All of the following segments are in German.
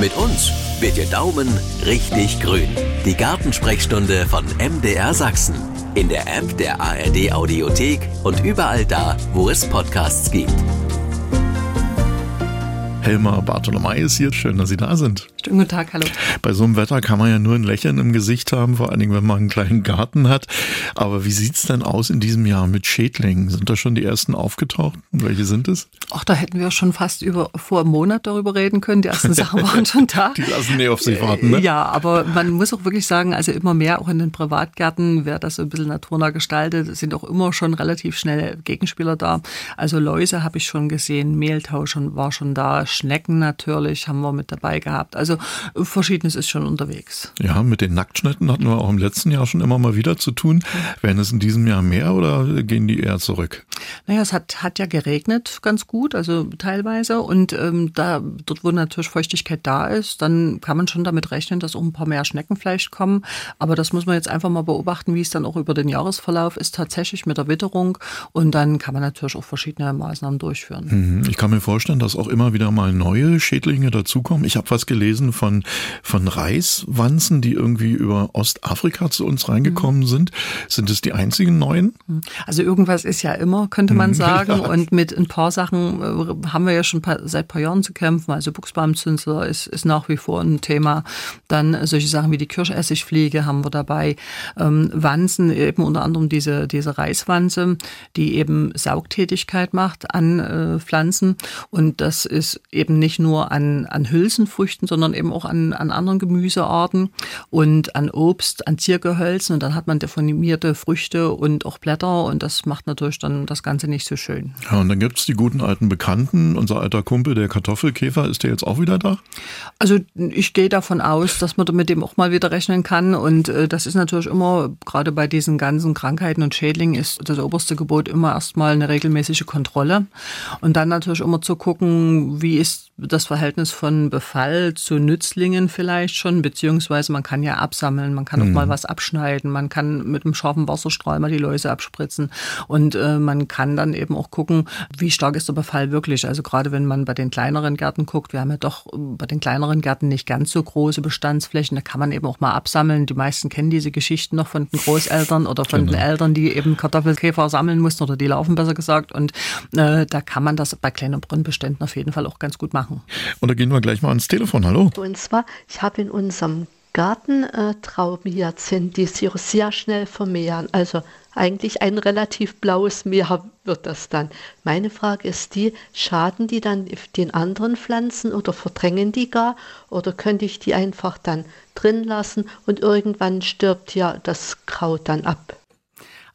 Mit uns wird Ihr Daumen richtig grün. Die Gartensprechstunde von MDR Sachsen. In der App der ARD Audiothek und überall da, wo es Podcasts gibt. Helma Bartolomei ist hier. Schön, dass Sie da sind. Schönen guten Tag, hallo. Bei so einem Wetter kann man ja nur ein Lächeln im Gesicht haben, vor allen Dingen, wenn man einen kleinen Garten hat. Aber wie sieht's denn aus in diesem Jahr mit Schädlingen? Sind da schon die ersten aufgetaucht? Welche sind es? Ach, da hätten wir schon fast über, vor einem Monat darüber reden können. Die ersten Sachen waren schon da. Die lassen nie auf sich warten, ne? Ja, aber man muss auch wirklich sagen, also immer mehr auch in den Privatgärten, wer das so ein bisschen naturnah gestaltet, sind auch immer schon relativ schnell Gegenspieler da. Also Läuse habe ich schon gesehen, Mehltau schon, war schon da, Schnecken natürlich haben wir mit dabei gehabt. Also Verschiedenes ist schon unterwegs. Ja, mit den Nacktschnitten hatten wir auch im letzten Jahr schon immer mal wieder zu tun. Werden es in diesem Jahr mehr oder gehen die eher zurück? Naja, es hat, hat ja geregnet ganz gut, also teilweise. Und ähm, da, dort, wo natürlich Feuchtigkeit da ist, dann kann man schon damit rechnen, dass auch ein paar mehr Schnecken vielleicht kommen. Aber das muss man jetzt einfach mal beobachten, wie es dann auch über den Jahresverlauf ist, tatsächlich mit der Witterung. Und dann kann man natürlich auch verschiedene Maßnahmen durchführen. Mhm. Ich kann mir vorstellen, dass auch immer wieder mal neue Schädlinge dazukommen. Ich habe was gelesen von, von Reiswanzen, die irgendwie über Ostafrika zu uns reingekommen mhm. sind. Sind es die einzigen neuen? Also irgendwas ist ja immer, könnte man mhm. sagen. Ja. Und mit ein paar Sachen äh, haben wir ja schon seit ein paar Jahren zu kämpfen. Also Buchsbaumzünsler ist, ist nach wie vor ein Thema. Dann solche Sachen wie die Kirschessigfliege haben wir dabei. Ähm, Wanzen, eben unter anderem diese, diese Reiswanze, die eben Saugtätigkeit macht an äh, Pflanzen. Und das ist eben nicht nur an, an Hülsenfrüchten, sondern eben auch an, an anderen Gemüsearten und an Obst, an Ziergehölzen. Und dann hat man deformierte Früchte und auch Blätter. Und das macht natürlich dann das Ganze nicht so schön. Ja, und dann gibt es die guten alten Bekannten. Unser alter Kumpel, der Kartoffelkäfer, ist der jetzt auch wieder da? Also ich gehe davon aus, dass man mit dem auch mal wieder rechnen kann. Und äh, das ist natürlich immer, gerade bei diesen ganzen Krankheiten und Schädlingen, ist das oberste Gebot immer erstmal eine regelmäßige Kontrolle. Und dann natürlich immer zu gucken, wie ist das Verhältnis von Befall zu Nützlingen vielleicht schon, beziehungsweise man kann ja absammeln, man kann mhm. auch mal was abschneiden, man kann mit einem scharfen Wasserstrahl mal die Läuse abspritzen und äh, man kann dann eben auch gucken, wie stark ist der Befall wirklich. Also gerade wenn man bei den kleineren Gärten guckt, wir haben ja doch bei den kleineren Gärten nicht ganz so große Bestandsflächen, da kann man eben auch mal absammeln. Die meisten kennen diese Geschichten noch von den Großeltern oder von genau. den Eltern, die eben Kartoffelkäfer sammeln mussten oder die laufen besser gesagt und äh, da kann man das bei kleinen Brunnenbeständen auf jeden Fall auch ganz gut machen machen. Und da gehen wir gleich mal ans Telefon. Hallo. Und zwar, ich habe in unserem Garten äh, Traubenhyazinthen, die sich sehr schnell vermehren. Also eigentlich ein relativ blaues Meer wird das dann. Meine Frage ist die, schaden die dann den anderen Pflanzen oder verdrängen die gar? Oder könnte ich die einfach dann drin lassen und irgendwann stirbt ja das Kraut dann ab?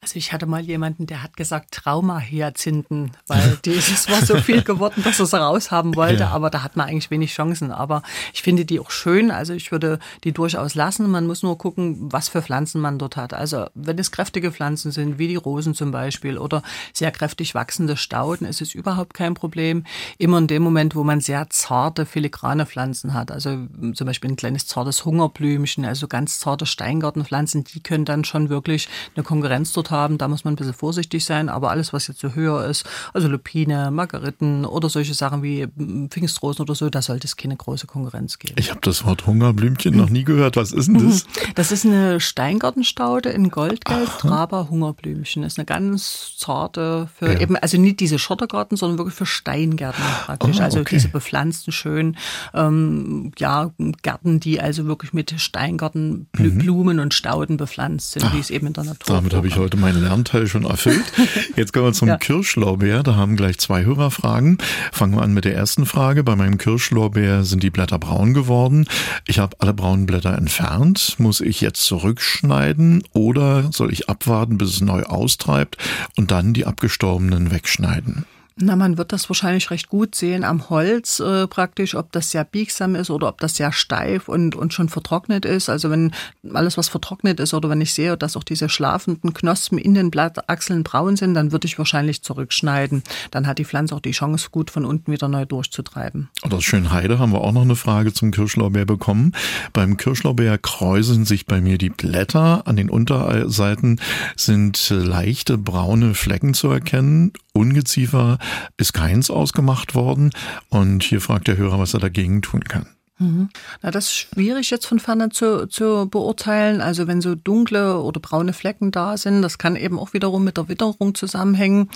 Also ich hatte mal jemanden, der hat gesagt Trauma-Hyazinthen, weil dieses war so viel geworden, dass er es raushaben wollte, ja. aber da hat man eigentlich wenig Chancen. Aber ich finde die auch schön, also ich würde die durchaus lassen. Man muss nur gucken, was für Pflanzen man dort hat. Also wenn es kräftige Pflanzen sind, wie die Rosen zum Beispiel oder sehr kräftig wachsende Stauden, ist es überhaupt kein Problem. Immer in dem Moment, wo man sehr zarte, filigrane Pflanzen hat, also zum Beispiel ein kleines zartes Hungerblümchen, also ganz zarte Steingartenpflanzen, die können dann schon wirklich eine Konkurrenz dort haben. Da muss man ein bisschen vorsichtig sein, aber alles, was jetzt so höher ist, also Lupine, Margeriten oder solche Sachen wie Pfingstrosen oder so, da sollte es keine große Konkurrenz geben. Ich habe das Wort Hungerblümchen noch nie gehört. Was ist denn das? Das ist eine Steingartenstaude in Goldgelb, Traber Hungerblümchen. Das ist eine ganz zarte, für ja. eben, also nicht diese Schottergarten, sondern wirklich für Steingärten praktisch. Oh, also diese bepflanzten, schönen, ähm, ja, Gärten, die also wirklich mit Steingartenblumen mhm. und Stauden bepflanzt sind, Ach, wie es eben in der Natur Damit habe ich heute meinen Lernteil schon erfüllt. Jetzt kommen wir zum ja. Kirschlorbeer. Da haben gleich zwei Hörerfragen. Fangen wir an mit der ersten Frage. Bei meinem Kirschlorbeer sind die Blätter braun geworden. Ich habe alle braunen Blätter entfernt. Muss ich jetzt zurückschneiden oder soll ich abwarten, bis es neu austreibt und dann die abgestorbenen wegschneiden? Na, man wird das wahrscheinlich recht gut sehen am Holz äh, praktisch, ob das sehr biegsam ist oder ob das sehr steif und, und schon vertrocknet ist. Also wenn alles, was vertrocknet ist oder wenn ich sehe, dass auch diese schlafenden Knospen in den Blattachseln braun sind, dann würde ich wahrscheinlich zurückschneiden. Dann hat die Pflanze auch die Chance, gut von unten wieder neu durchzutreiben. Aus Schönheide haben wir auch noch eine Frage zum Kirschlorbeer bekommen. Beim Kirschlorbeer kräuseln sich bei mir die Blätter. An den Unterseiten sind leichte braune Flecken zu erkennen. Ungeziefer ist keins ausgemacht worden. Und hier fragt der Hörer, was er dagegen tun kann. Mhm. Na, das ist schwierig jetzt von ferne zu, zu beurteilen. Also wenn so dunkle oder braune Flecken da sind, das kann eben auch wiederum mit der Witterung zusammenhängen.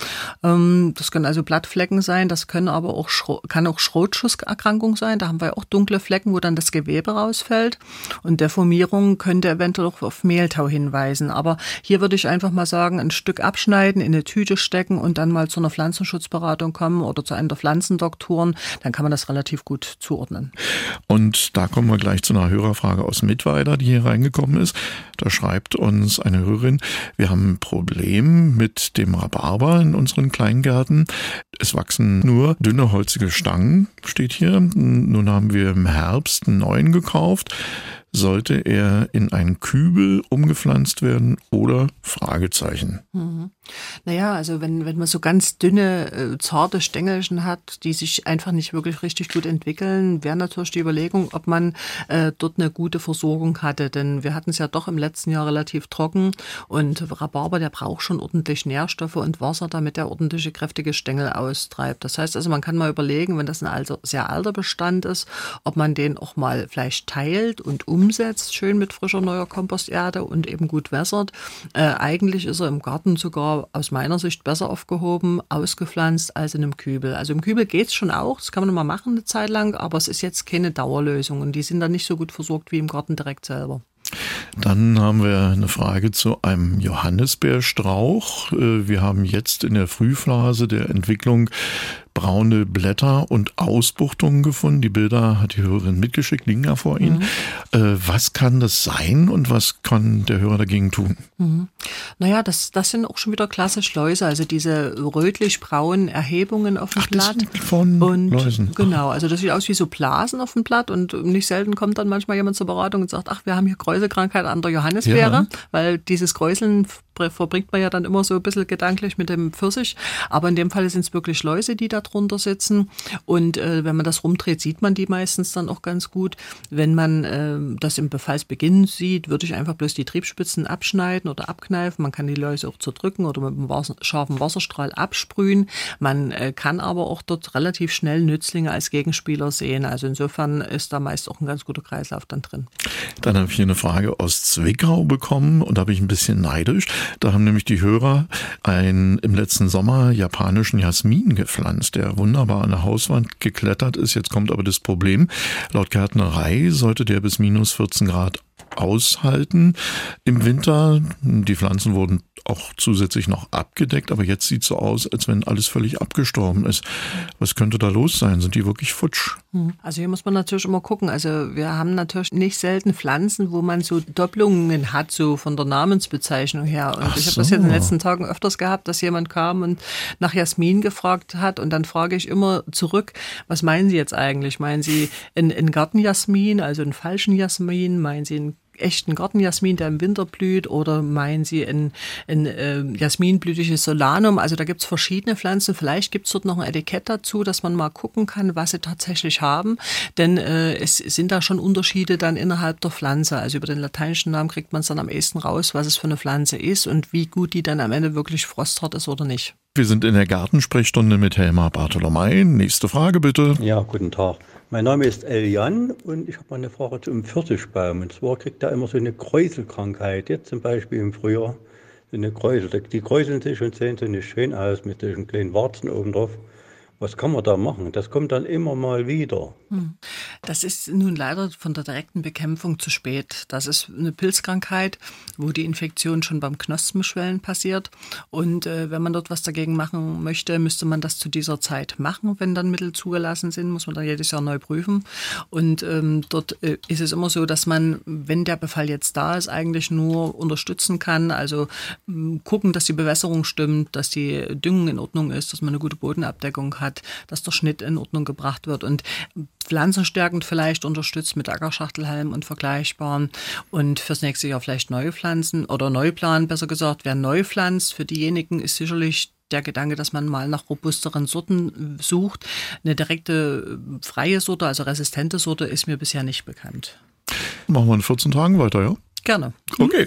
Ähm, das können also Blattflecken sein, das können aber auch kann auch Schrotschusserkrankung sein. Da haben wir auch dunkle Flecken, wo dann das Gewebe rausfällt. Und Deformierung könnte eventuell auch auf Mehltau hinweisen. Aber hier würde ich einfach mal sagen, ein Stück abschneiden, in eine Tüte stecken und dann mal zu einer Pflanzenschutzberatung kommen oder zu einem der Pflanzendoktoren. Dann kann man das relativ gut zuordnen. Und da kommen wir gleich zu einer Hörerfrage aus Mittweida, die hier reingekommen ist. Da schreibt uns eine Hörerin, wir haben ein Problem mit dem Rhabarber in unseren Kleingärten. Es wachsen nur dünne holzige Stangen, steht hier. Nun haben wir im Herbst einen neuen gekauft sollte er in einen Kübel umgepflanzt werden oder Fragezeichen? Mhm. Naja, also wenn, wenn man so ganz dünne, äh, zarte Stängelchen hat, die sich einfach nicht wirklich richtig gut entwickeln, wäre natürlich die Überlegung, ob man äh, dort eine gute Versorgung hatte. Denn wir hatten es ja doch im letzten Jahr relativ trocken und Rhabarber, der braucht schon ordentlich Nährstoffe und Wasser, damit er ordentliche, kräftige Stängel austreibt. Das heißt also, man kann mal überlegen, wenn das ein alter, sehr alter Bestand ist, ob man den auch mal vielleicht teilt und um umsetzt, schön mit frischer neuer Komposterde und eben gut wässert. Äh, eigentlich ist er im Garten sogar aus meiner Sicht besser aufgehoben, ausgepflanzt als in einem Kübel. Also im Kübel geht es schon auch, das kann man mal machen eine Zeit lang, aber es ist jetzt keine Dauerlösung und die sind dann nicht so gut versorgt wie im Garten direkt selber. Dann haben wir eine Frage zu einem Johannisbeerstrauch. Äh, wir haben jetzt in der Frühphase der Entwicklung braune Blätter und Ausbuchtungen gefunden. Die Bilder hat die Hörerin mitgeschickt, liegen ja vor Ihnen. Mhm. Äh, was kann das sein und was kann der Hörer dagegen tun? Mhm. Naja, das, das sind auch schon wieder klasse Schleuse, also diese rötlich-braunen Erhebungen auf dem Ach, Blatt. von und Läusen. Genau, also das sieht aus wie so Blasen auf dem Blatt und nicht selten kommt dann manchmal jemand zur Beratung und sagt, ach, wir haben hier Kräuselkrankheit an der Johannisbeere, ja. weil dieses Kräuseln verbringt man ja dann immer so ein bisschen gedanklich mit dem Pfirsich. Aber in dem Fall sind es wirklich Läuse, die da drunter sitzen. Und äh, wenn man das rumdreht, sieht man die meistens dann auch ganz gut. Wenn man äh, das im Befallsbeginn sieht, würde ich einfach bloß die Triebspitzen abschneiden oder abkneifen. Man kann die Läuse auch zerdrücken oder mit einem scharfen Wasserstrahl absprühen. Man äh, kann aber auch dort relativ schnell Nützlinge als Gegenspieler sehen. Also insofern ist da meist auch ein ganz guter Kreislauf dann drin. Dann habe ich hier eine Frage aus Zwickau bekommen und da habe ich ein bisschen neidisch. Da haben nämlich die Hörer einen im letzten Sommer japanischen Jasmin gepflanzt, der wunderbar an der Hauswand geklettert ist. Jetzt kommt aber das Problem. Laut Gärtnerei sollte der bis minus 14 Grad aushalten im Winter. Die Pflanzen wurden auch zusätzlich noch abgedeckt, aber jetzt sieht so aus, als wenn alles völlig abgestorben ist. Was könnte da los sein? Sind die wirklich futsch? Hm. Also hier muss man natürlich immer gucken. Also wir haben natürlich nicht selten Pflanzen, wo man so Doppelungen hat, so von der Namensbezeichnung her. Und Ach ich habe so. das jetzt in den letzten Tagen öfters gehabt, dass jemand kam und nach Jasmin gefragt hat und dann frage ich immer zurück, was meinen Sie jetzt eigentlich? Meinen Sie einen Gartenjasmin, also einen falschen Jasmin? Meinen Sie einen echten Gartenjasmin, der im Winter blüht, oder meinen Sie ein, ein äh, jasminblütiges Solanum? Also da gibt es verschiedene Pflanzen. Vielleicht gibt es dort noch ein Etikett dazu, dass man mal gucken kann, was sie tatsächlich haben. Denn äh, es sind da schon Unterschiede dann innerhalb der Pflanze. Also über den lateinischen Namen kriegt man es dann am ehesten raus, was es für eine Pflanze ist und wie gut die dann am Ende wirklich frosthart ist oder nicht. Wir sind in der Gartensprechstunde mit Helma Bartolomei. Nächste Frage bitte. Ja, guten Tag. Mein Name ist Eljan und ich habe eine Frage zum Pfirsichbaum. Und zwar kriegt er immer so eine Kräuselkrankheit. Jetzt zum Beispiel im Frühjahr so eine Kräusel. Die kräuseln sich und sehen so nicht schön aus mit solchen kleinen Warzen oben drauf. Was kann man da machen? Das kommt dann immer mal wieder. Hm. Das ist nun leider von der direkten Bekämpfung zu spät. Das ist eine Pilzkrankheit, wo die Infektion schon beim Knospenschwellen passiert. Und äh, wenn man dort was dagegen machen möchte, müsste man das zu dieser Zeit machen. Wenn dann Mittel zugelassen sind, muss man dann jedes Jahr neu prüfen. Und ähm, dort äh, ist es immer so, dass man, wenn der Befall jetzt da ist, eigentlich nur unterstützen kann. Also äh, gucken, dass die Bewässerung stimmt, dass die Düngung in Ordnung ist, dass man eine gute Bodenabdeckung hat hat, dass der Schnitt in Ordnung gebracht wird und pflanzenstärkend vielleicht unterstützt mit Ackerschachtelhalm und vergleichbaren und fürs nächste Jahr vielleicht neue Pflanzen oder Neuplan, besser gesagt, wer neu pflanzt, für diejenigen ist sicherlich der Gedanke, dass man mal nach robusteren Sorten sucht. Eine direkte freie Sorte, also resistente Sorte, ist mir bisher nicht bekannt. Machen wir in 14 Tagen weiter, ja? Gerne. Okay.